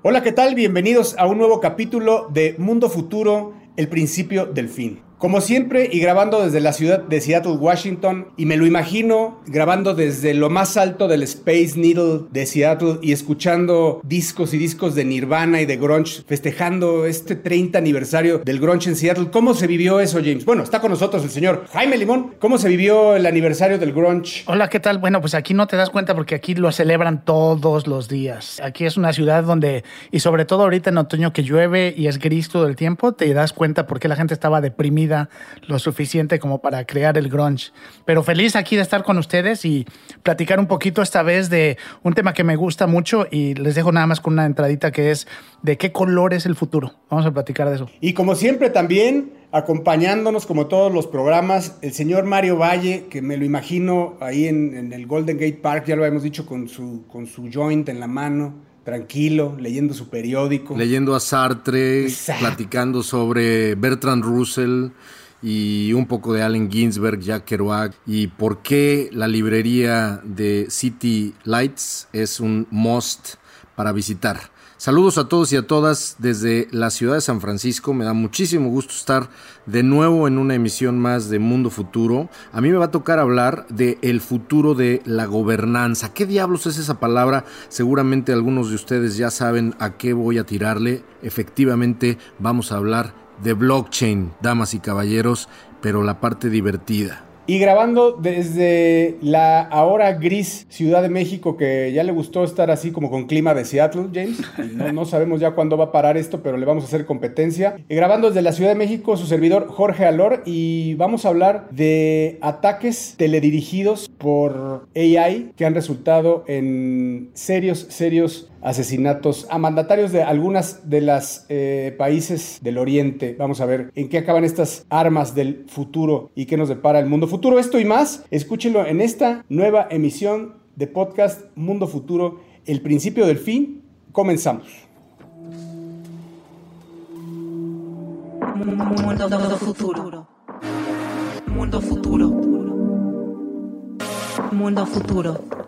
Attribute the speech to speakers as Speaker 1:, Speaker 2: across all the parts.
Speaker 1: Hola, ¿qué tal? Bienvenidos a un nuevo capítulo de Mundo Futuro, el principio del fin. Como siempre, y grabando desde la ciudad de Seattle, Washington, y me lo imagino grabando desde lo más alto del Space Needle de Seattle y escuchando discos y discos de Nirvana y de Grunge, festejando este 30 aniversario del Grunge en Seattle. ¿Cómo se vivió eso, James? Bueno, está con nosotros el señor Jaime Limón. ¿Cómo se vivió el aniversario del Grunge?
Speaker 2: Hola, ¿qué tal? Bueno, pues aquí no te das cuenta porque aquí lo celebran todos los días. Aquí es una ciudad donde, y sobre todo ahorita en otoño que llueve y es gris todo el tiempo, te das cuenta por qué la gente estaba deprimida lo suficiente como para crear el grunge. Pero feliz aquí de estar con ustedes y platicar un poquito esta vez de un tema que me gusta mucho y les dejo nada más con una entradita que es de qué color es el futuro. Vamos a platicar de eso.
Speaker 1: Y como siempre también acompañándonos como todos los programas, el señor Mario Valle, que me lo imagino ahí en, el Golden Gate Park, ya lo habíamos dicho, con su, con su joint en la mano tranquilo, leyendo su periódico.
Speaker 3: Leyendo a Sartre, platicando sobre Bertrand Russell y un poco de Allen Ginsberg, Jack Kerouac y por qué la librería de City Lights es un must para visitar. Saludos a todos y a todas desde la ciudad de San Francisco. Me da muchísimo gusto estar de nuevo en una emisión más de Mundo Futuro. A mí me va a tocar hablar de el futuro de la gobernanza. ¿Qué diablos es esa palabra? Seguramente algunos de ustedes ya saben a qué voy a tirarle. Efectivamente, vamos a hablar de blockchain, damas y caballeros, pero la parte divertida.
Speaker 1: Y grabando desde la ahora gris Ciudad de México, que ya le gustó estar así como con clima de Seattle, James. No, sabemos ya cuándo va a parar esto, pero le vamos a hacer competencia. Y grabando desde la Ciudad de México, su servidor Jorge Alor, y vamos a hablar de ataques teledirigidos por AI que han resultado en serios, serios asesinatos a mandatarios de algunas de las eh, países del Oriente. Vamos a ver en qué acaban estas armas del futuro y qué nos depara el mundo futuro. Esto y más, escúchenlo en esta nueva emisión de podcast Mundo Futuro, el principio del fin. Comenzamos.
Speaker 4: Mundo futuro. Mundo futuro. Mundo futuro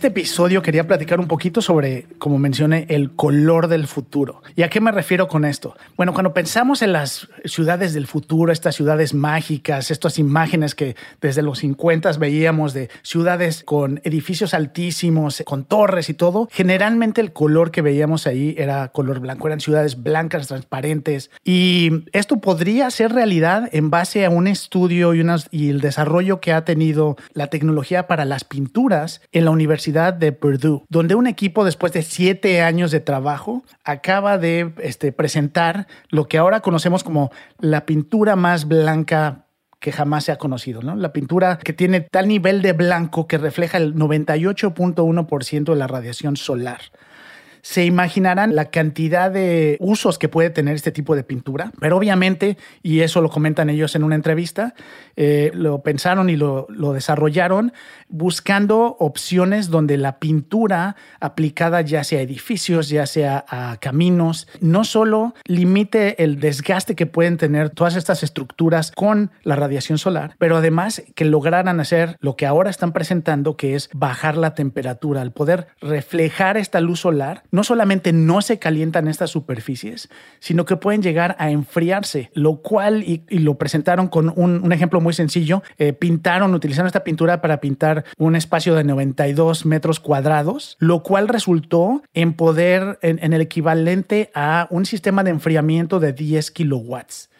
Speaker 2: Este episodio quería platicar un poquito sobre, como mencioné, el color del futuro. ¿Y a qué me refiero con esto? Bueno, cuando pensamos en las ciudades del futuro, estas ciudades mágicas, estas imágenes que desde los 50 veíamos de ciudades con edificios altísimos, con torres y todo, generalmente el color que veíamos ahí era color blanco, eran ciudades blancas, transparentes. Y esto podría ser realidad en base a un estudio y, y el desarrollo que ha tenido la tecnología para las pinturas en la Universidad de Purdue, donde un equipo después de siete años de trabajo acaba de este, presentar lo que ahora conocemos como la pintura más blanca que jamás se ha conocido, ¿no? La pintura que tiene tal nivel de blanco que refleja el 98.1% de la radiación solar se imaginarán la cantidad de usos que puede tener este tipo de pintura, pero obviamente, y eso lo comentan ellos en una entrevista, eh, lo pensaron y lo, lo, desarrollaron buscando opciones donde la pintura aplicada ya sea a edificios, ya sea a caminos, no solo limite el desgaste que pueden tener todas estas estructuras con la radiación solar, pero además que lograran hacer lo que ahora están presentando, que es bajar la temperatura, al poder reflejar esta luz solar no solamente no se calientan estas superficies, sino que pueden llegar a enfriarse, lo cual, y, lo presentaron con un, ejemplo muy sencillo, eh, pintaron, utilizaron esta pintura para pintar un espacio de 92 metros cuadrados, lo cual resultó en poder, en el equivalente a un sistema de enfriamiento de 10 kilowatts.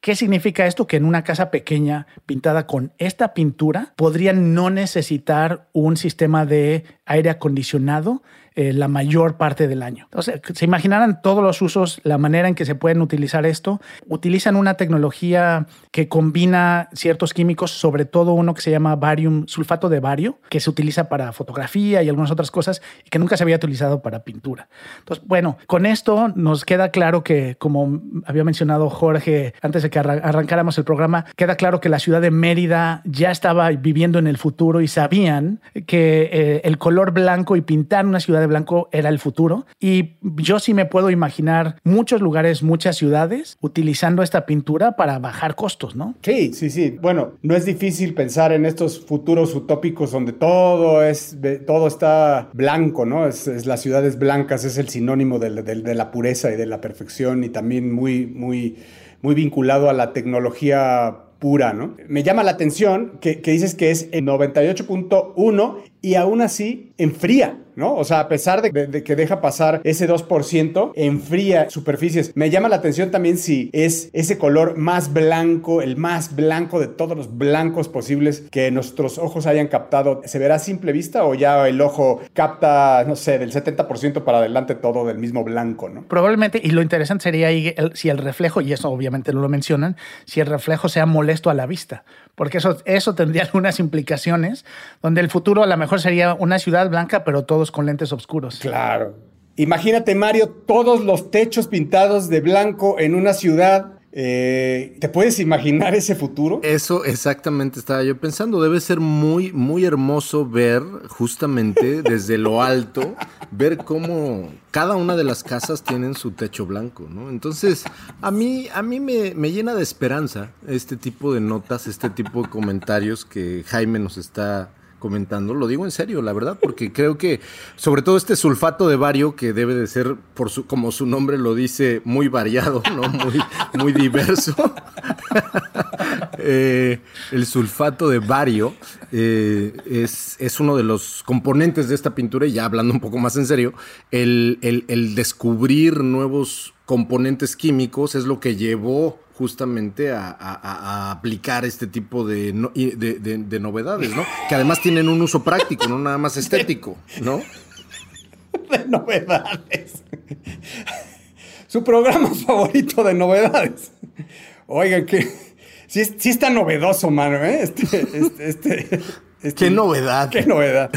Speaker 2: ¿Qué significa esto? Que en una casa pequeña pintada con esta pintura podrían no necesitar un sistema de aire acondicionado eh, la mayor parte del año. Entonces, se imaginarán todos los usos, la manera en que se pueden utilizar esto. Utilizan una tecnología que combina ciertos químicos, sobre todo uno que se llama barium, sulfato de bario, que se utiliza para fotografía y algunas otras cosas y que nunca se había utilizado para pintura. Entonces, bueno, con esto nos queda claro que, como había mencionado Jorge antes de que arrancáramos el programa, queda claro que la ciudad de Mérida ya estaba viviendo en el futuro y sabían que eh, el color blanco y pintar una ciudad de blanco era el futuro. Y yo sí me puedo imaginar muchos lugares, muchas ciudades utilizando esta pintura para bajar costos, ¿no?
Speaker 1: Sí, sí, sí. Bueno, no es difícil pensar en estos futuros utópicos donde todo es, todo está blanco, ¿no? Es, las ciudades blancas, es el sinónimo de, de la pureza y de la perfección y también muy, muy, muy vinculado a la tecnología pura, ¿no? Me llama la atención que, que dices que es el 98.1 y aún así enfría. ¿No? O sea, a pesar de, que deja pasar ese 2%, enfría superficies. Me llama la atención también si es ese color más blanco, el más blanco de todos los blancos posibles que nuestros ojos hayan captado. ¿Se verá a simple vista o ya el ojo capta, no sé, del 70% para adelante todo del mismo blanco, ¿no?
Speaker 2: Probablemente, y lo interesante sería ahí si el reflejo, y eso obviamente no lo mencionan, si el reflejo sea molesto a la vista, porque eso, eso tendría algunas implicaciones, donde el futuro a lo mejor sería una ciudad blanca, pero todos con lentes oscuros.
Speaker 1: Claro. Imagínate, Mario, todos los techos pintados de blanco en una ciudad. Eh, ¿Te puedes imaginar ese futuro?
Speaker 3: Eso exactamente estaba yo pensando. Debe ser muy, muy hermoso ver justamente desde lo alto, ver cómo cada una de las casas tienen su techo blanco, ¿no? Entonces, a mí, a mí me, me llena de esperanza este tipo de notas, este tipo de comentarios que Jaime nos está comentando, lo digo en serio, la verdad, porque creo que sobre todo este sulfato de bario, que debe de ser, por su, como su nombre lo dice, muy variado, ¿no? Muy, muy diverso. Eh, el sulfato de bario eh, es, es, uno de los componentes de esta pintura, y ya hablando un poco más en serio, el, el descubrir nuevos componentes químicos es lo que llevó justamente a, aplicar este tipo de, de, novedades, ¿no? Que además tienen un uso práctico, no nada más estético, ¿no?
Speaker 1: De novedades. Su programa favorito de novedades. Oigan, que sí, sí está novedoso, mano, ¿eh? Este, este, este,
Speaker 3: este qué novedad.
Speaker 1: Qué novedad.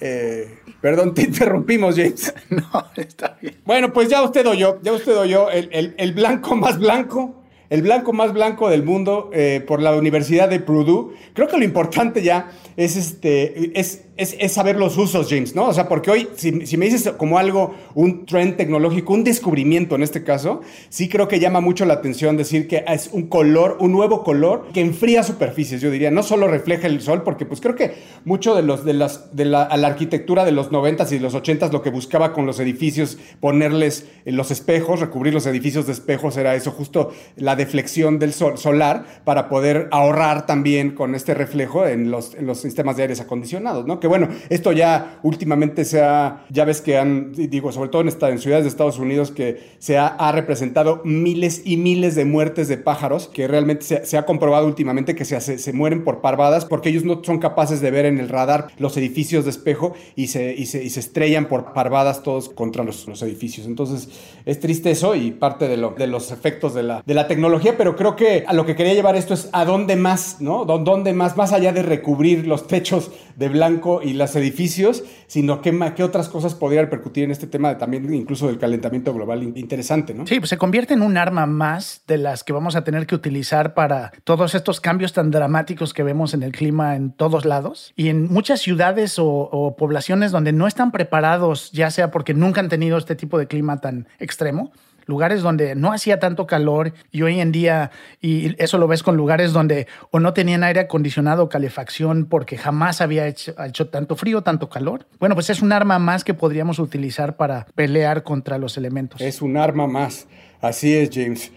Speaker 1: Eh, perdón, te interrumpimos, James.
Speaker 2: No, está bien.
Speaker 1: Bueno, pues ya usted oyó, ya usted oyó el, el, el blanco más blanco el blanco más blanco del mundo eh, por la Universidad de Purdue. Creo que lo importante ya es, este, es, es, saber los usos, James, ¿no? O sea, porque hoy, si, me dices como algo, un trend tecnológico, un descubrimiento en este caso, sí creo que llama mucho la atención decir que es un color, un nuevo color que enfría superficies, yo diría, no solo refleja el sol, porque pues creo que mucho de, los, de, las, de la, arquitectura de los 90s y los 80s lo que buscaba con los edificios, ponerles los espejos, recubrir los edificios de espejos, era eso, justo la deflexión del sol solar para poder ahorrar también con este reflejo en los, en los sistemas de aires acondicionados, ¿no? Que bueno, esto ya últimamente se ha, ya ves que han, digo, sobre todo en, esta, en ciudades de Estados Unidos, que se ha, representado miles y miles de muertes de pájaros, que realmente se, ha comprobado últimamente que se, se, mueren por parvadas porque ellos no son capaces de ver en el radar los edificios de espejo y se, y se, estrellan por parvadas todos contra los, los, edificios. Entonces, es triste eso y parte de, lo, de los efectos de la, de la tecnología, pero creo que a lo que quería llevar esto es a dónde más, ¿no? ¿Dónde más, más allá de recubrir los techos de blanco y los edificios, sino qué, qué otras cosas podría repercutir en este tema también incluso del calentamiento global interesante, ¿no?
Speaker 2: Sí, pues se convierte en un arma más de las que vamos a tener que utilizar para todos estos cambios tan dramáticos que vemos en el clima en todos lados y en muchas ciudades o poblaciones donde no están preparados, ya sea porque nunca han tenido este tipo de clima tan extremo lugares donde no hacía tanto calor y hoy en día, y eso lo ves con lugares donde o no tenían aire acondicionado o calefacción porque jamás había hecho, hecho tanto frío, tanto calor. Bueno, pues es un arma más que podríamos utilizar para pelear contra los elementos.
Speaker 1: Es un arma más. Así es, James.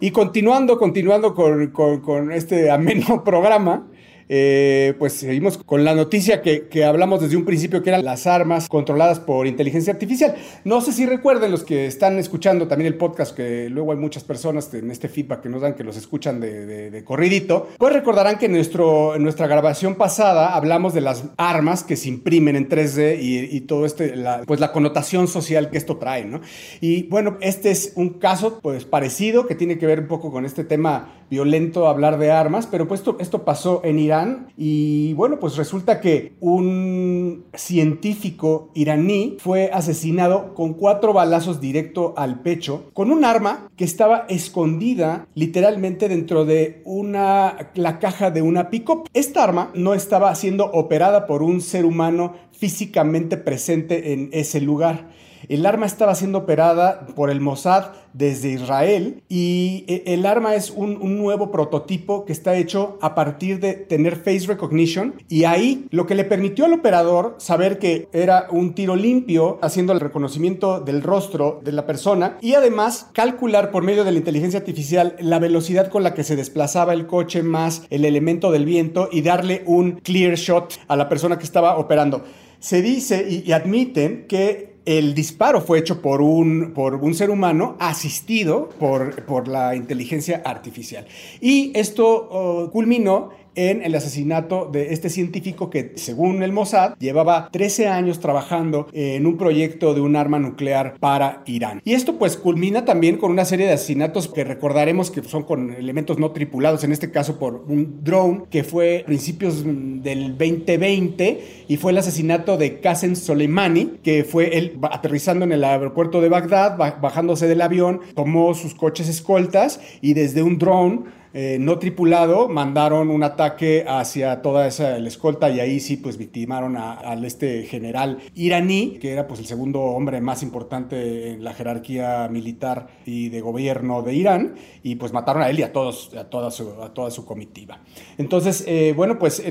Speaker 1: Y continuando, continuando con, con, con este ameno programa, eh, pues seguimos con la noticia que, que, hablamos desde un principio, que eran las armas controladas por inteligencia artificial. No sé si recuerden los que están escuchando también el podcast, que luego hay muchas personas en este feedback que nos dan que los escuchan de, de, corridito, pues recordarán que en, nuestro, nuestra grabación pasada hablamos de las armas que se imprimen en 3D y, todo este, pues la connotación social que esto trae, ¿no? Y bueno, este es un caso pues parecido que tiene que ver un poco con este tema violento hablar de armas, pero pues esto, esto pasó en Irán y bueno, pues resulta que un científico iraní fue asesinado con cuatro balazos directo al pecho con un arma que estaba escondida literalmente dentro de una la caja de una pickup. Esta arma no estaba siendo operada por un ser humano físicamente presente en ese lugar. El arma estaba siendo operada por el Mossad desde Israel y eh, el arma es un, nuevo prototipo que está hecho a partir de tener face recognition y ahí lo que le permitió al operador saber que era un tiro limpio haciendo el reconocimiento del rostro de la persona y además calcular por medio de la inteligencia artificial la velocidad con la que se desplazaba el coche más el elemento del viento y darle un clear shot a la persona que estaba operando. Se dice y admiten que el disparo fue hecho por un, por un ser humano asistido por, por la inteligencia artificial. Y esto oh, culminó en el asesinato de este científico que, según el Mossad, llevaba 13 años trabajando en un proyecto de un arma nuclear para Irán. Y esto pues culmina también con una serie de asesinatos que recordaremos que son con elementos no tripulados, en este caso por un drone que fue a principios del 2020 y fue el asesinato de Qasem Soleimani, que fue él aterrizando en el aeropuerto de Bagdad, bajándose del avión, tomó sus coches escoltas y desde un drone eh, no tripulado mandaron un ataque hacia toda esa escolta y ahí sí pues victimaron al este general iraní, que era pues el segundo hombre más importante en la jerarquía militar y de gobierno de Irán y pues mataron a él y a todos a toda su, a toda su comitiva. Entonces, eh, bueno, pues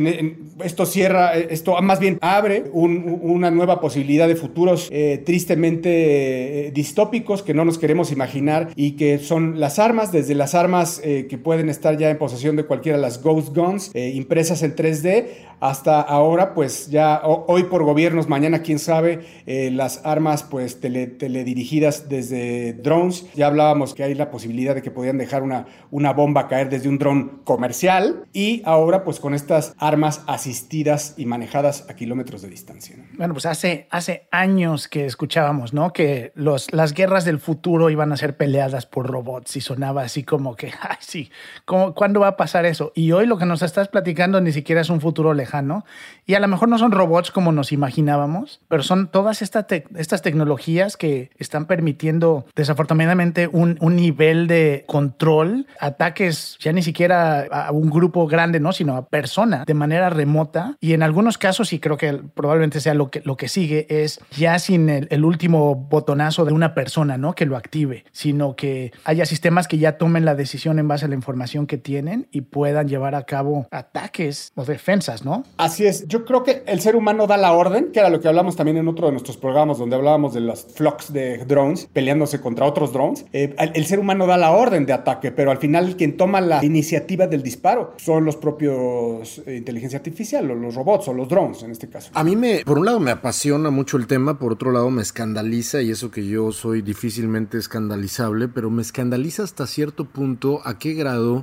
Speaker 1: esto cierra, esto más bien abre una nueva posibilidad de futuros eh, tristemente distópicos que no nos queremos imaginar y que son las armas, desde las armas que pueden estar ya en posesión de cualquiera de las Ghost Guns eh, impresas en 3D. Hasta ahora, pues ya hoy por gobiernos, mañana quién sabe, eh, las armas pues tele, teledirigidas desde drones. Ya hablábamos que hay la posibilidad de que podían dejar una, una bomba caer desde un dron comercial y ahora pues con estas armas asistidas y manejadas a kilómetros de distancia.
Speaker 2: Bueno, pues hace, hace años que escuchábamos, ¿no? Que los, las guerras del futuro iban a ser peleadas por robots y sonaba así como que, ay, sí, ¿Cuándo va a pasar eso? Y hoy lo que nos estás platicando ni siquiera es un futuro lejano. Y a lo mejor no son robots como nos imaginábamos, pero son todas estas tecnologías que están permitiendo desafortunadamente un, un, nivel de control, ataques ya ni siquiera a un grupo grande, ¿no? sino a persona de manera remota. Y en algunos casos, y creo que probablemente sea lo que, lo que sigue, es ya sin el, el último botonazo de una persona ¿no? que lo active, sino que haya sistemas que ya tomen la decisión en base a la información que tienen y puedan llevar a cabo ataques o defensas, ¿no?
Speaker 1: Así es. Yo creo que el ser humano da la orden, que era lo que hablamos también en otro de nuestros programas donde hablábamos de los flocks de drones peleándose contra otros drones. Eh, el, ser humano da la orden de ataque, pero al final quien toma la iniciativa del disparo son los propios eh, inteligencia artificial, o los robots o los drones en este caso.
Speaker 3: A mí me, por un lado me apasiona mucho el tema, por otro lado me escandaliza y eso que yo soy difícilmente escandalizable, pero me escandaliza hasta cierto punto a qué grado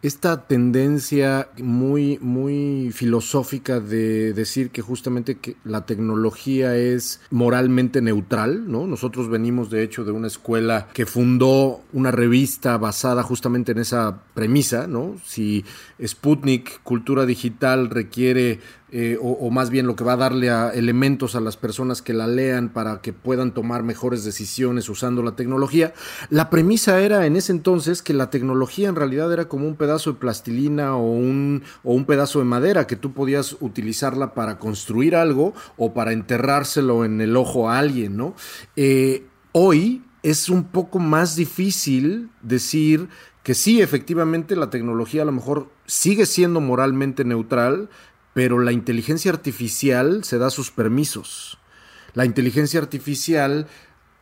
Speaker 3: esta tendencia muy, muy filosófica de decir que justamente que la tecnología es moralmente neutral, ¿no? Nosotros venimos de hecho de una escuela que fundó una revista basada justamente en esa premisa, ¿no? Si Sputnik, cultura digital, requiere eh, o, más bien lo que va a darle a elementos a las personas que la lean para que puedan tomar mejores decisiones usando la tecnología. La premisa era en ese entonces que la tecnología en realidad era como un pedazo de plastilina o un, o un pedazo de madera que tú podías utilizarla para construir algo o para enterrárselo en el ojo a alguien, ¿no? Eh, hoy es un poco más difícil decir que sí, efectivamente la tecnología a lo mejor sigue siendo moralmente neutral, pero la inteligencia artificial se da sus permisos. La inteligencia artificial,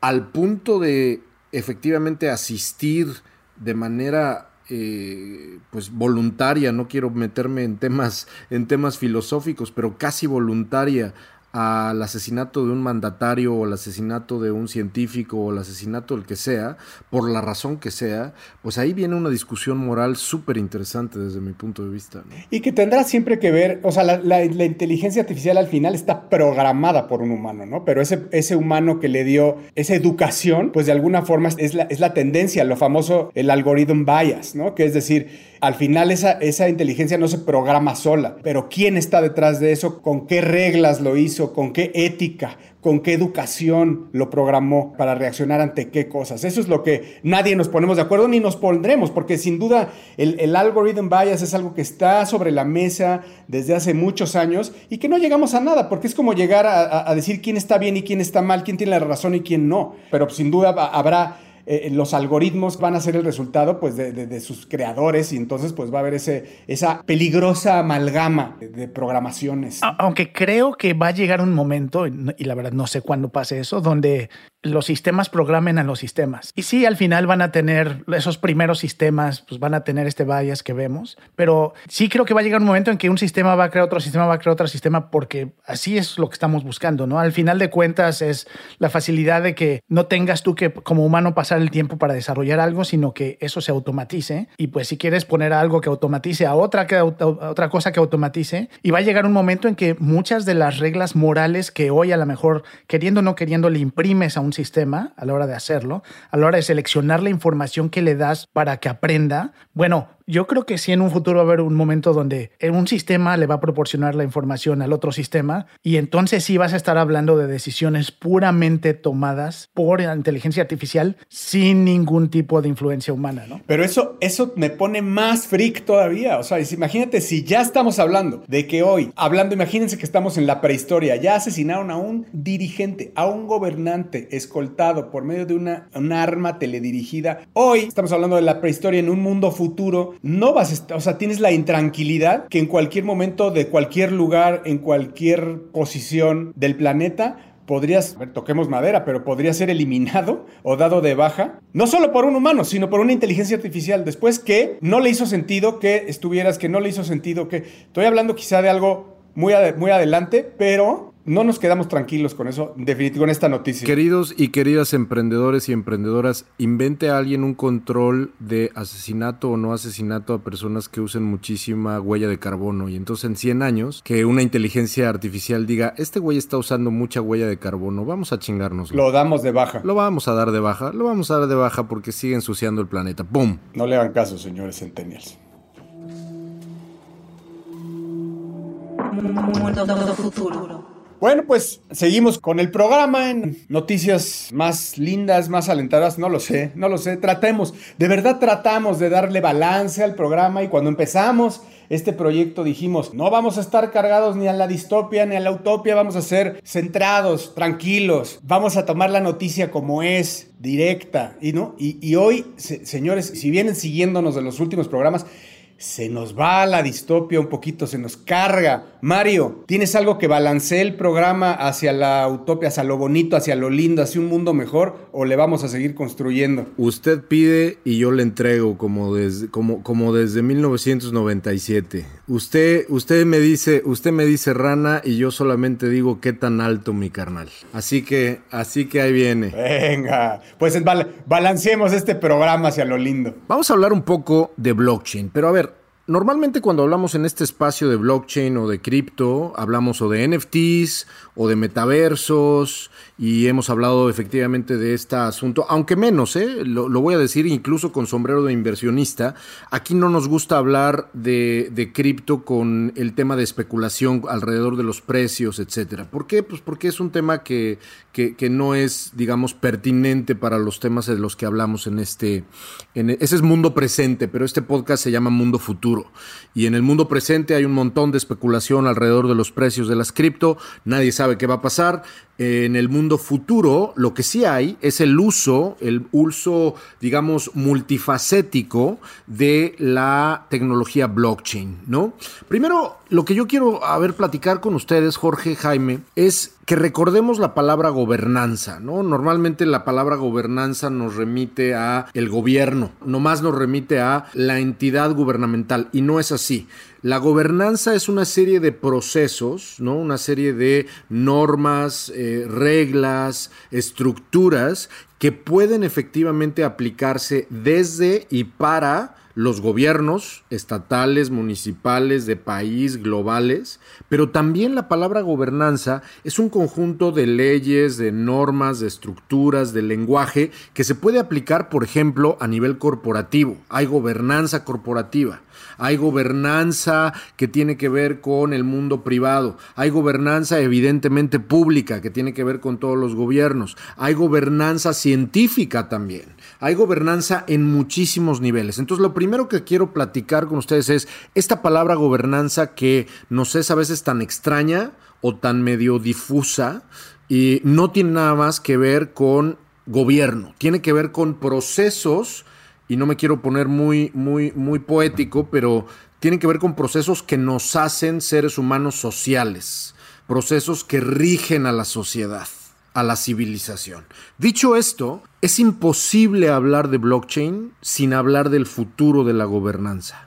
Speaker 3: al punto de efectivamente asistir de manera eh, pues voluntaria, no quiero meterme en temas, en temas filosóficos, pero casi voluntaria al asesinato de un mandatario o al asesinato de un científico o al asesinato del que sea, por la razón que sea, pues ahí viene una discusión moral súper interesante desde mi punto de vista.
Speaker 1: Y que tendrá siempre que ver, o sea, la, inteligencia artificial al final está programada por un humano, ¿no? Pero ese, ese humano que le dio esa educación, pues de alguna forma es la, es la tendencia, lo famoso, el algoritmo bias, ¿no? Que es decir, al final esa, esa inteligencia no se programa sola, pero ¿quién está detrás de eso? ¿Con qué reglas lo hizo? ¿Con qué ética? ¿Con qué educación lo programó para reaccionar ante qué cosas? Eso es lo que nadie nos ponemos de acuerdo ni nos pondremos, porque sin duda el, el algorithm bias es algo que está sobre la mesa desde hace muchos años y que no llegamos a nada, porque es como llegar a, a decir quién está bien y quién está mal, quién tiene la razón y quién no. Pero sin duda habrá eh, los algoritmos van a ser el resultado pues, de, sus creadores y entonces pues, va a haber ese, esa peligrosa amalgama de, programaciones.
Speaker 2: Aunque creo que va a llegar un momento, y la verdad no sé cuándo pase eso, donde los sistemas programen a los sistemas. Y sí, al final van a tener esos primeros sistemas, pues van a tener este bias que vemos, pero sí creo que va a llegar un momento en que un sistema va a crear otro sistema, va a crear otro sistema, porque así es lo que estamos buscando, ¿no? Al final de cuentas es la facilidad de que no tengas tú que como humano pasar el tiempo para desarrollar algo, sino que eso se automatice. Y pues si quieres poner algo que automatice a otra, que, a otra cosa que automatice, y va a llegar un momento en que muchas de las reglas morales que hoy a lo mejor queriendo o no queriendo le imprimes a un sistema a la hora de hacerlo, a la hora de seleccionar la información que le das para que aprenda, bueno, yo creo que sí en un futuro va a haber un momento donde un sistema le va a proporcionar la información al otro sistema y entonces sí vas a estar hablando de decisiones puramente tomadas por inteligencia artificial sin ningún tipo de influencia humana, ¿no?
Speaker 1: Pero eso, eso me pone más freak todavía. O sea, imagínate si ya estamos hablando de que hoy, hablando, imagínense que estamos en la prehistoria, ya asesinaron a un dirigente, a un gobernante escoltado por medio de una, una arma teledirigida. Hoy estamos hablando de la prehistoria en un mundo futuro no vas a estar, o sea, tienes la intranquilidad que en cualquier momento, de cualquier lugar, en cualquier posición del planeta, podrías, a ver, toquemos madera, pero podría ser eliminado o dado de baja, no solo por un humano, sino por una inteligencia artificial. Después que no le hizo sentido que estuvieras, que no le hizo sentido que... Estoy hablando quizá de algo muy, muy adelante, pero no nos quedamos tranquilos con eso, definitivo, con esta noticia.
Speaker 3: Queridos y queridas emprendedores y emprendedoras, invente a alguien un control de asesinato o no asesinato a personas que usen muchísima huella de carbono. Y entonces en 100 años, que una inteligencia artificial diga, este güey está usando mucha huella de carbono, vamos a chingarnos.
Speaker 1: Lo damos de baja.
Speaker 3: Lo vamos a dar de baja, lo vamos a dar de baja porque sigue ensuciando el planeta. ¡Pum!
Speaker 1: No le hagan caso, señores centennials. Mundo futuro. Bueno, pues seguimos con el programa en noticias más lindas, más alentadoras, no lo sé, no lo sé, tratemos, de verdad tratamos de darle balance al programa y cuando empezamos este proyecto dijimos, no vamos a estar cargados ni a la distopia ni a la utopia, vamos a ser centrados, tranquilos, vamos a tomar la noticia como es, directa, y, ¿no? y, hoy, señores, si vienen siguiéndonos de los últimos programas, se nos va la distopia un poquito, se nos carga. Mario, ¿tienes algo que balancee el programa hacia la utopia, hacia lo bonito, hacia lo lindo, hacia un mundo mejor o le vamos a seguir construyendo?
Speaker 3: Usted pide y yo le entrego como desde, como, como desde 1997. Usted, usted me dice, usted me dice rana y yo solamente digo qué tan alto mi carnal. Así que, así que ahí viene.
Speaker 1: Venga, pues balanceemos este programa hacia lo lindo.
Speaker 3: Vamos a hablar un poco de blockchain, pero a ver, Normalmente cuando hablamos en este espacio de blockchain o de cripto, hablamos o de NFTs o de metaversos y hemos hablado efectivamente de este asunto, aunque menos, ¿eh? lo, voy a decir incluso con sombrero de inversionista, aquí no nos gusta hablar de, cripto con el tema de especulación alrededor de los precios, etcétera. ¿Por qué? Pues porque es un tema que, que, no es, digamos, pertinente para los temas de los que hablamos en este, en, ese es mundo presente, pero este podcast se llama Mundo Futuro. Y en el mundo presente hay un montón de especulación alrededor de los precios de las cripto, nadie sabe qué va a pasar, en el mundo futuro, lo que sí hay es el uso, el uso, digamos, multifacético de la tecnología blockchain, ¿no? Primero, lo que yo quiero a ver platicar con ustedes, Jorge Jaime, es que recordemos la palabra gobernanza, ¿no? Normalmente la palabra gobernanza nos remite a el gobierno, nomás nos remite a la entidad gubernamental y no es así. La gobernanza es una serie de procesos, ¿no? Una serie de normas, eh, reglas, estructuras que pueden efectivamente aplicarse desde y para los gobiernos estatales, municipales, de país, globales, pero también la palabra gobernanza es un conjunto de leyes, de normas, de estructuras, de lenguaje que se puede aplicar, por ejemplo, a nivel corporativo. Hay gobernanza corporativa. Hay gobernanza que tiene que ver con el mundo privado. Hay gobernanza evidentemente pública que tiene que ver con todos los gobiernos. Hay gobernanza científica también. Hay gobernanza en muchísimos niveles. Entonces lo primero que quiero platicar con ustedes es esta palabra gobernanza que nos es a veces tan extraña o tan medio difusa y no tiene nada más que ver con gobierno. Tiene que ver con procesos y no me quiero poner muy, muy, muy poético, pero tienen que ver con procesos que nos hacen seres humanos sociales, procesos que rigen a la sociedad, a la civilización. Dicho esto, es imposible hablar de blockchain sin hablar del futuro de la gobernanza.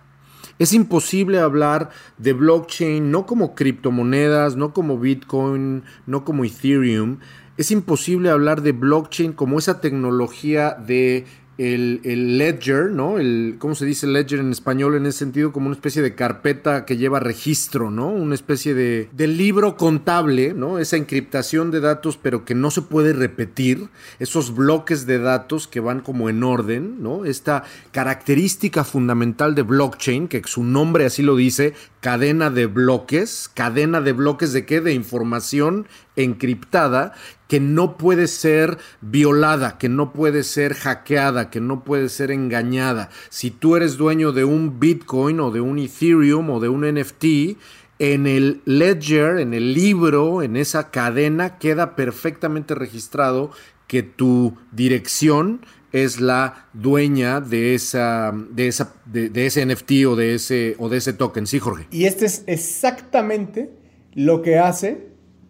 Speaker 3: Es imposible hablar de blockchain no como criptomonedas, no como Bitcoin, no como Ethereum. Es imposible hablar de blockchain como esa tecnología de el, ledger, ¿no? El, ¿Cómo se dice ledger en español en ese sentido? Como una especie de carpeta que lleva registro, ¿no? Una especie de, de libro contable, ¿no? Esa encriptación de datos, pero que no se puede repetir. Esos bloques de datos que van como en orden, ¿no? Esta característica fundamental de blockchain, que su nombre así lo dice, cadena de bloques. ¿Cadena de bloques de qué? De información encriptada que no puede ser violada, que no puede ser hackeada, que no puede ser engañada. Si tú eres dueño de un Bitcoin o de un Ethereum o de un NFT, en el ledger, en el libro, en esa cadena, queda perfectamente registrado que tu dirección es la dueña de esa, de esa, de, ese NFT o de ese, o de ese token, sí, Jorge.
Speaker 1: Y este es exactamente lo que hace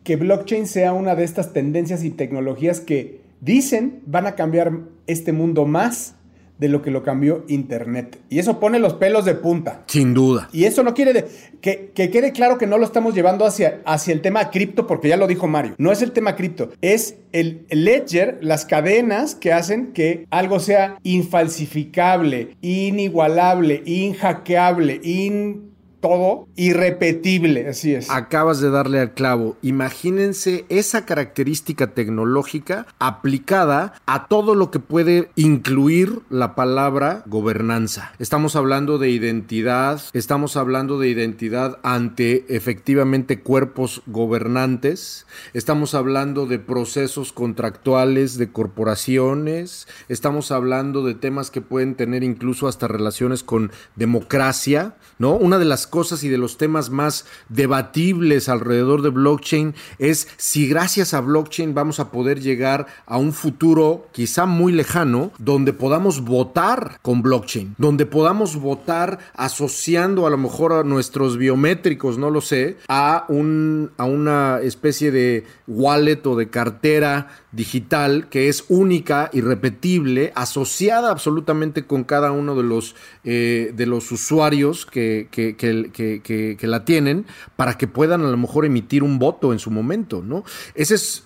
Speaker 1: que blockchain sea una de estas tendencias y tecnologías que dicen van a cambiar este mundo más de lo que lo cambió Internet. Y eso pone los pelos de punta.
Speaker 3: Sin duda.
Speaker 1: Y eso no quiere de, que, quede claro que no lo estamos llevando hacia, hacia el tema cripto, porque ya lo dijo Mario. No es el tema cripto, es el ledger, las cadenas que hacen que algo sea infalsificable, inigualable, inhackeable, in todo irrepetible, así es.
Speaker 3: Acabas de darle al clavo. Imagínense esa característica tecnológica aplicada a todo lo que puede incluir la palabra gobernanza. Estamos hablando de identidad, estamos hablando de identidad ante efectivamente cuerpos gobernantes, estamos hablando de procesos contractuales de corporaciones, estamos hablando de temas que pueden tener incluso hasta relaciones con democracia, ¿no? Una de las cosas y de los temas más debatibles alrededor de blockchain es si gracias a blockchain vamos a poder llegar a un futuro quizá muy lejano donde podamos votar con blockchain, donde podamos votar asociando a lo mejor a nuestros biométricos, no lo sé, a, un, a una especie de wallet o de cartera digital que es única, irrepetible, asociada absolutamente con cada uno de los, eh, de los usuarios que, que, que, que, la tienen para que puedan a lo mejor emitir un voto en su momento, ¿no? Ese es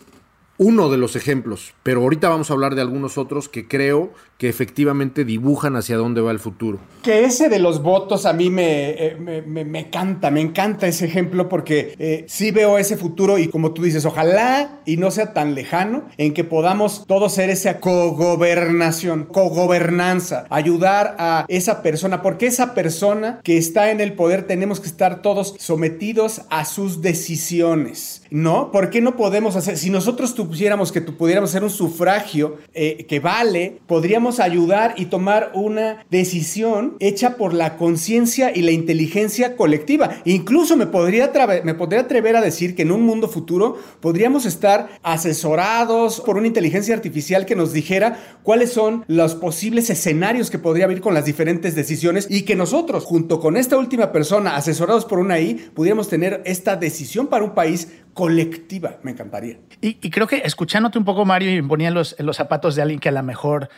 Speaker 3: uno de los ejemplos, pero ahorita vamos a hablar de algunos otros que creo que efectivamente dibujan hacia dónde va el futuro.
Speaker 1: Que ese de los votos a mí me, eh, me, encanta, me encanta ese ejemplo porque eh, sí veo ese futuro y como tú dices, ojalá y no sea tan lejano en que podamos todos ser esa cogobernación, cogobernanza, ayudar a esa persona, porque esa persona que está en el poder tenemos que estar todos sometidos a sus decisiones, ¿no? ¿Por qué no podemos hacer, si nosotros supusiéramos que pudiéramos hacer un sufragio eh, que vale, podríamos ayudar y tomar una decisión hecha por la conciencia y la inteligencia colectiva. Incluso me podría, me podría atrever a decir que en un mundo futuro podríamos estar asesorados por una inteligencia artificial que nos dijera cuáles son los posibles escenarios que podría haber con las diferentes decisiones y que nosotros, junto con esta última persona, asesorados por una I, pudiéramos tener esta decisión para un país colectiva. Me encantaría.
Speaker 2: Y, creo que escuchándote un poco, Mario, y ponía los, los zapatos de alguien que a lo mejor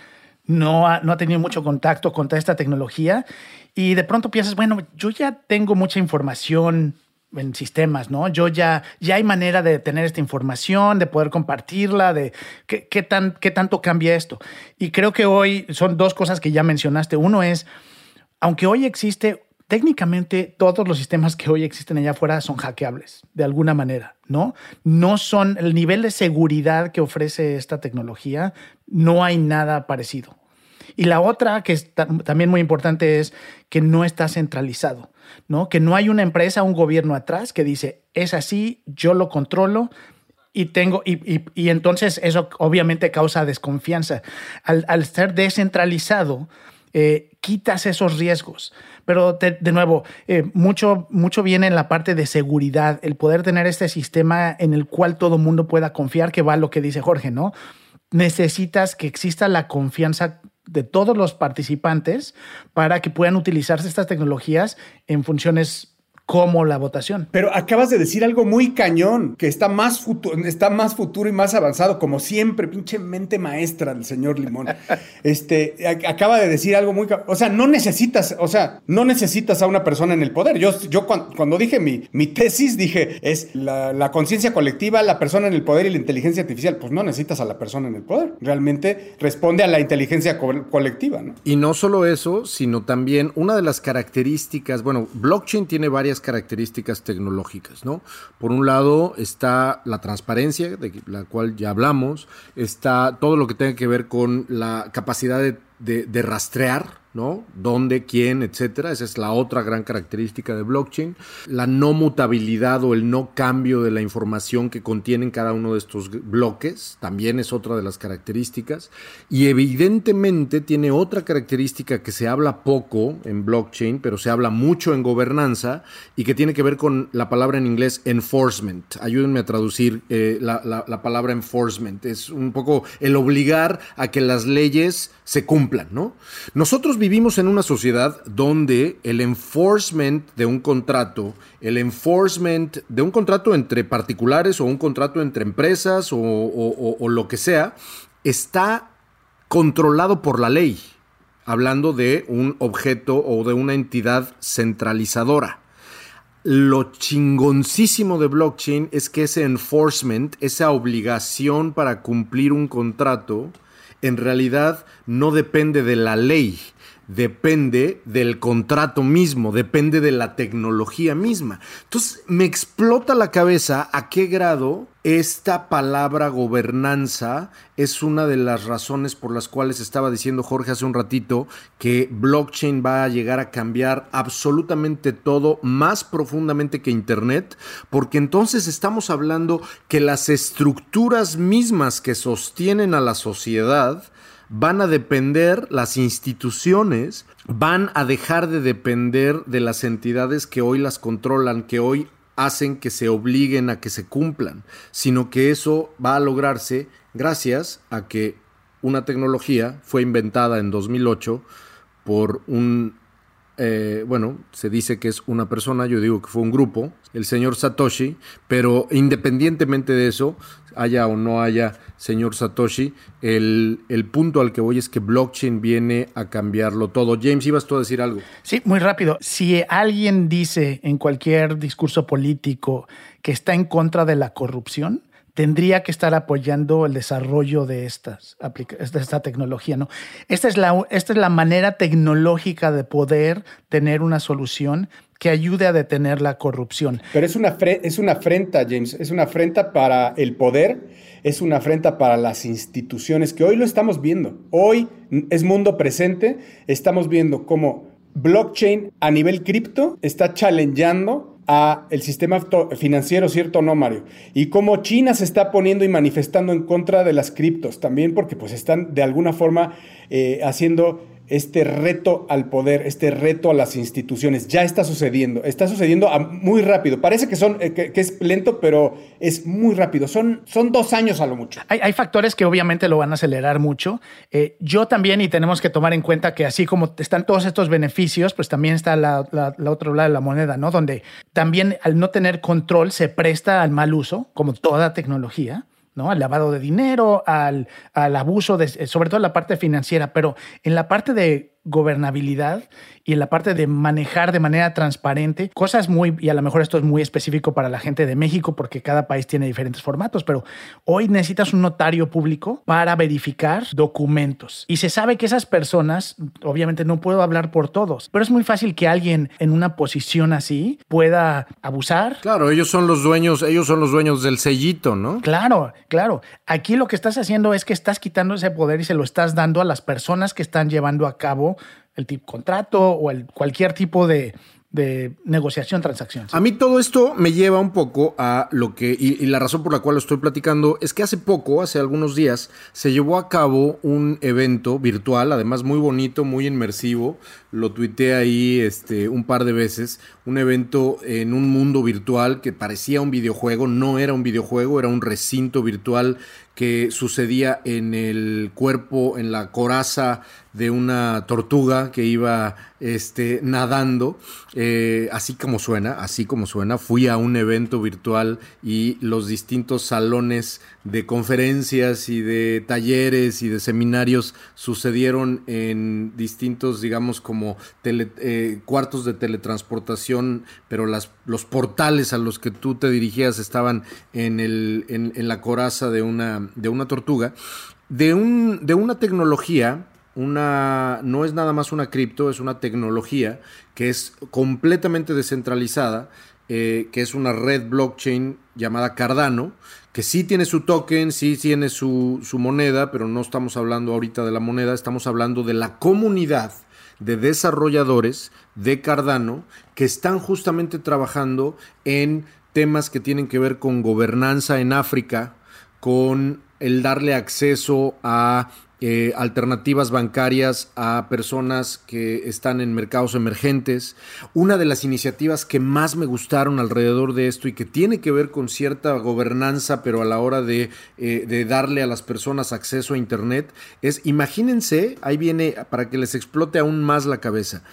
Speaker 2: no ha, no ha tenido mucho contacto con toda esta tecnología y de pronto piensas, bueno, yo ya tengo mucha información en sistemas, ¿no? Yo ya, ya hay manera de tener esta información, de poder compartirla, de qué, qué, tan, qué tanto cambia esto. Y creo que hoy son dos cosas que ya mencionaste. Uno es, aunque hoy existe técnicamente todos los sistemas que hoy existen allá afuera son hackeables de alguna manera, ¿no? No son el nivel de seguridad que ofrece esta tecnología, no hay nada parecido. Y la otra que es también muy importante es que no está centralizado, ¿no? Que no hay una empresa, un gobierno atrás que dice, es así, yo lo controlo, y tengo y, entonces eso obviamente causa desconfianza al ser descentralizado eh, quitas esos riesgos. Pero de, nuevo, eh, mucho, mucho viene en la parte de seguridad, el poder tener este sistema en el cual todo mundo pueda confiar, que va lo que dice Jorge, ¿no? Necesitas que exista la confianza de todos los participantes para que puedan utilizarse estas tecnologías en funciones como la votación.
Speaker 1: Pero acabas de decir algo muy cañón, que está más, futuro, está más futuro y más avanzado, como siempre, pinche mente maestra del señor Limón. este, acaba de decir algo muy... O sea, no necesitas, o sea, no necesitas a una persona en el poder. Yo, yo cuando, dije mi, mi, tesis, dije, es la, conciencia colectiva, la persona en el poder y la inteligencia artificial. Pues no necesitas a la persona en el poder. Realmente responde a la inteligencia colectiva, ¿no?
Speaker 3: Y no solo eso, sino también una de las características, bueno, blockchain tiene varias características tecnológicas, ¿no? Por un lado está la transparencia, de la cual ya hablamos, está todo lo que tenga que ver con la capacidad de, de rastrear, ¿no? ¿Dónde, quién, etcétera? Esa es la otra gran característica de blockchain. La no mutabilidad o el no cambio de la información que contienen cada uno de estos bloques también es otra de las características. Y evidentemente tiene otra característica que se habla poco en blockchain, pero se habla mucho en gobernanza y que tiene que ver con la palabra en inglés enforcement. Ayúdenme a traducir eh, la, la palabra enforcement. Es un poco el obligar a que las leyes se cumplan, ¿no? Nosotros vivimos en una sociedad donde el enforcement de un contrato, el enforcement de un contrato entre particulares o un contrato entre empresas o, lo que sea, está controlado por la ley, hablando de un objeto o de una entidad centralizadora. Lo chingoncísimo de blockchain es que ese enforcement, esa obligación para cumplir un contrato, en realidad no depende de la ley, depende del contrato mismo, depende de la tecnología misma. Entonces me explota la cabeza a qué grado esta palabra gobernanza es una de las razones por las cuales estaba diciendo Jorge hace un ratito que blockchain va a llegar a cambiar absolutamente todo más profundamente que Internet, porque entonces estamos hablando que las estructuras mismas que sostienen a la sociedad van a depender, las instituciones van a dejar de depender de las entidades que hoy las controlan, que hoy hacen que se obliguen a que se cumplan, sino que eso va a lograrse gracias a que una tecnología fue inventada en 2008 por un, eh, bueno, se dice que es una persona, yo digo que fue un grupo, el señor Satoshi, pero independientemente de eso, haya o no haya señor Satoshi, el, el, punto al que voy es que blockchain viene a cambiarlo todo. James, ibas tú a decir algo.
Speaker 2: Sí, muy rápido. Si alguien dice en cualquier discurso político que está en contra de la corrupción, tendría que estar apoyando el desarrollo de, esta tecnología. ¿no? Esta, es la, esta es la manera tecnológica de poder tener una solución que ayude a detener la corrupción.
Speaker 1: Pero es una, es una afrenta, James, es una afrenta para el poder, es una afrenta para las instituciones, que hoy lo estamos viendo. Hoy es mundo presente, estamos viendo cómo blockchain a nivel cripto está challengeando a el sistema financiero, ¿cierto o no, Mario? Y cómo China se está poniendo y manifestando en contra de las criptos, también porque pues están de alguna forma eh, haciendo este reto al poder, este reto a las instituciones. Ya está sucediendo, está sucediendo muy rápido. Parece que, son, eh, que, es lento, pero es muy rápido. Son, son dos años a lo mucho.
Speaker 2: Hay, factores que obviamente lo van a acelerar mucho. Eh, yo también, y tenemos que tomar en cuenta que así como están todos estos beneficios, pues también está la, la, otro lado de la moneda, ¿no? Donde también al no tener control se presta al mal uso, como toda tecnología. ¿No? Al lavado de dinero, al, al abuso, de, sobre todo en la parte financiera, pero en la parte de gobernabilidad y en la parte de manejar de manera transparente cosas muy, y a lo mejor esto es muy específico para la gente de México porque cada país tiene diferentes formatos, pero hoy necesitas un notario público para verificar documentos. Y se sabe que esas personas, obviamente no puedo hablar por todos, pero es muy fácil que alguien en una posición así pueda abusar.
Speaker 3: Claro, ellos son los dueños, ellos son los dueños del sellito, ¿no?
Speaker 2: Claro, claro. Aquí lo que estás haciendo es que estás quitando ese poder y se lo estás dando a las personas que están llevando a cabo el tipo contrato o el, cualquier tipo de, de negociación, transacción.
Speaker 3: A mí todo esto me lleva un poco a lo que, y, la razón por la cual lo estoy platicando, es que hace poco, hace algunos días, se llevó a cabo un evento virtual, además muy bonito, muy inmersivo, lo tuiteé ahí este, un par de veces, un evento en un mundo virtual que parecía un videojuego, no era un videojuego, era un recinto virtual que sucedía en el cuerpo, en la coraza de una tortuga que iba este, nadando, eh, así como suena, así como suena. Fui a un evento virtual y los distintos salones de conferencias y de talleres y de seminarios sucedieron en distintos, digamos, como eh, cuartos de teletransportación, pero las, los portales a los que tú te dirigías estaban en, el, en, en la coraza de una, tortuga, de, un, de una tecnología una, no es nada más una cripto, es una tecnología que es completamente descentralizada, eh, que es una red blockchain llamada Cardano, que sí tiene su token, sí tiene su, su moneda, pero no estamos hablando ahorita de la moneda, estamos hablando de la comunidad de desarrolladores de Cardano que están justamente trabajando en temas que tienen que ver con gobernanza en África, con el darle acceso a eh, alternativas bancarias a personas que están en mercados emergentes. Una de las iniciativas que más me gustaron alrededor de esto y que tiene que ver con cierta gobernanza, pero a la hora de, eh, de darle a las personas acceso a Internet, es, imagínense, ahí viene, para que les explote aún más la cabeza,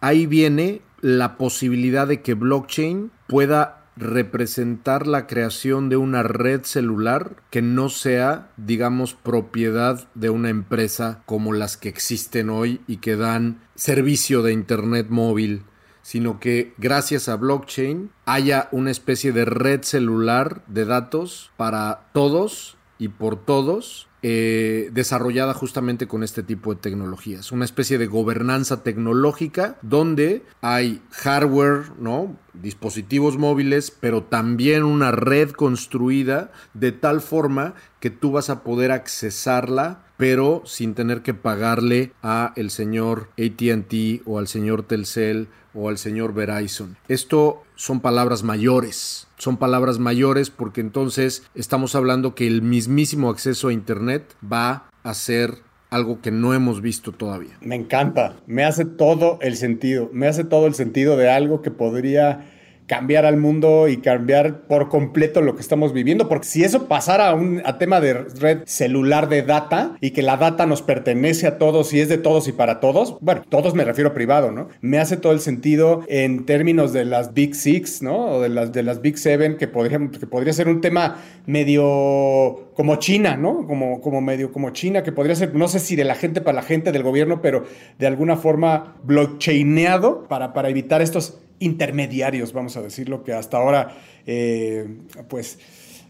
Speaker 3: ahí viene la posibilidad de que blockchain pueda representar la creación de una red celular que no sea, digamos, propiedad de una empresa como las que existen hoy y que dan servicio de Internet móvil, sino que gracias a blockchain haya una especie de red celular de datos para todos y por todos eh, desarrollada justamente con este tipo de tecnologías. Una especie de gobernanza tecnológica donde hay hardware, ¿no? dispositivos móviles, pero también una red construida de tal forma que tú vas a poder accesarla, pero sin tener que pagarle a el señor AT&T o al señor Telcel o al señor Verizon. Esto son palabras mayores, son palabras mayores porque entonces estamos hablando que el mismísimo acceso a Internet va a ser algo que no hemos visto todavía.
Speaker 1: Me encanta, me hace todo el sentido, me hace todo el sentido de algo que podría cambiar al mundo y cambiar por completo lo que estamos viviendo, porque si eso pasara a un tema de red celular de data y que la data nos pertenece a todos y es de todos y para todos, bueno, todos me refiero privado, ¿no? Me hace todo el sentido en términos de las Big Six, ¿no? O de las, de las Big Seven, que podría, que podría ser un tema medio como China, ¿no? Como, como medio como China, que podría ser, no sé si de la gente para la gente del gobierno, pero de alguna forma blockchaineado para, para evitar estos intermediarios, vamos a decirlo, que hasta ahora, eh, pues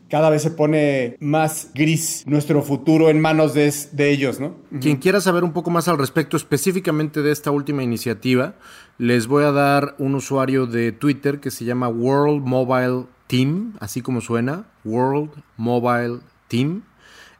Speaker 1: cada vez se pone más gris nuestro futuro en manos de, ellos, ¿no?
Speaker 3: Quien quiera saber un poco más al respecto específicamente de esta última iniciativa, les voy a dar un usuario de Twitter que se llama World Mobile Team, así como suena, World Mobile Team,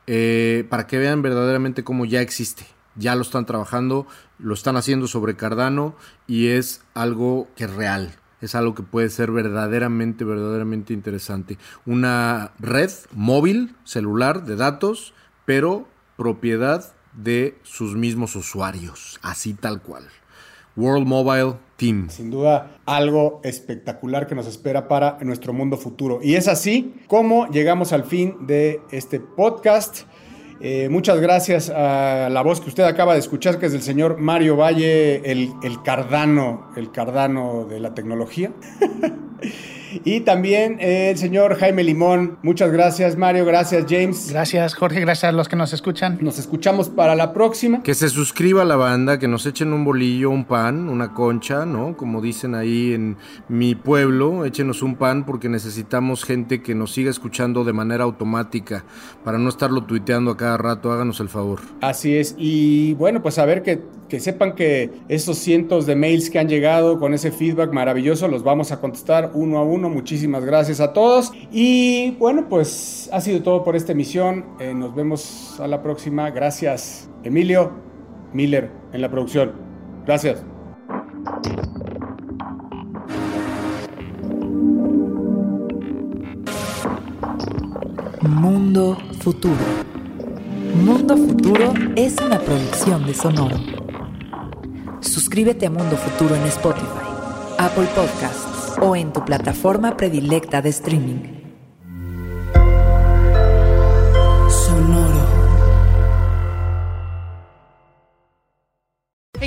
Speaker 3: eh, para que vean verdaderamente cómo ya existe ya lo están trabajando, lo están haciendo sobre Cardano y es algo que es real. es algo que puede ser verdaderamente, verdaderamente interesante. Una red móvil, celular, de datos, pero propiedad de sus mismos usuarios, así tal cual. World Mobile Team.
Speaker 1: Sin duda, algo espectacular que nos espera para nuestro mundo futuro. Y es así como llegamos al fin de este podcast. Eh, muchas gracias a la voz que usted acaba de escuchar, que es del señor Mario Valle, el, el cardano, el cardano de la tecnología. Y también el señor Jaime Limón. Muchas gracias, Mario. Gracias, James.
Speaker 2: Gracias, Jorge. Gracias a los que nos escuchan.
Speaker 1: Nos escuchamos para la próxima.
Speaker 3: Que se suscriba a la banda, que nos echen un bolillo, un pan, una concha, ¿no? Como dicen ahí en mi pueblo, échenos un pan porque necesitamos gente que nos siga escuchando de manera automática para no estarlo tuiteando a cada rato. Háganos el favor.
Speaker 1: Así es. Y bueno, pues a ver que, que sepan que esos cientos de mails que han llegado con ese feedback maravilloso los vamos a contestar uno a uno. Muchísimas gracias a todos. Y bueno, pues ha sido todo por esta emisión. Eh, nos vemos a la próxima. Gracias, Emilio Miller, en la producción. Gracias.
Speaker 5: Mundo Futuro. Mundo Futuro es una producción de Sonoro. Suscríbete a Mundo Futuro en Spotify, Apple Podcasts o en tu plataforma predilecta de streaming.